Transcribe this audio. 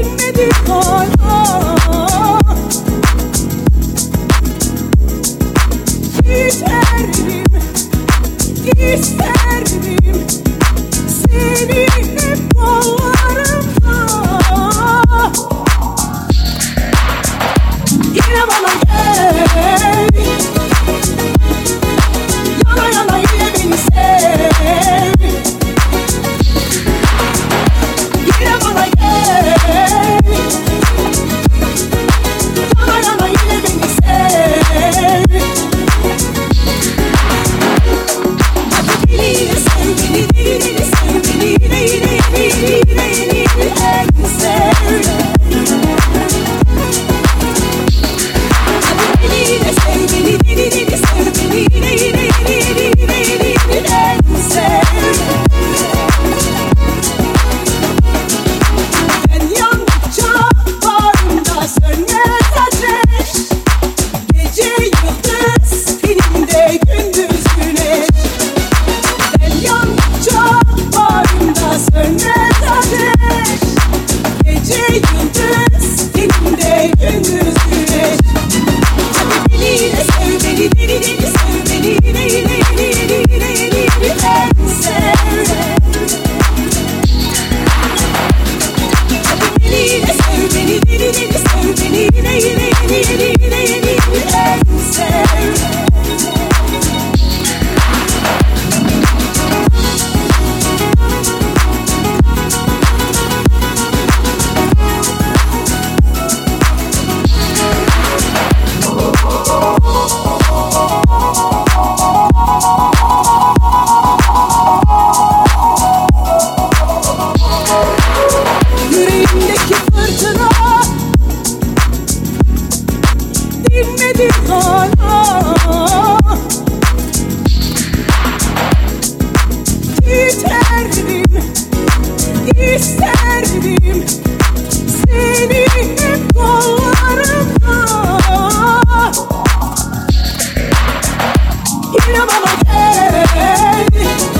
bilmedi hala. Giderdim, isterdim seni isterdim Seni hep kollarımda İnanamam gel.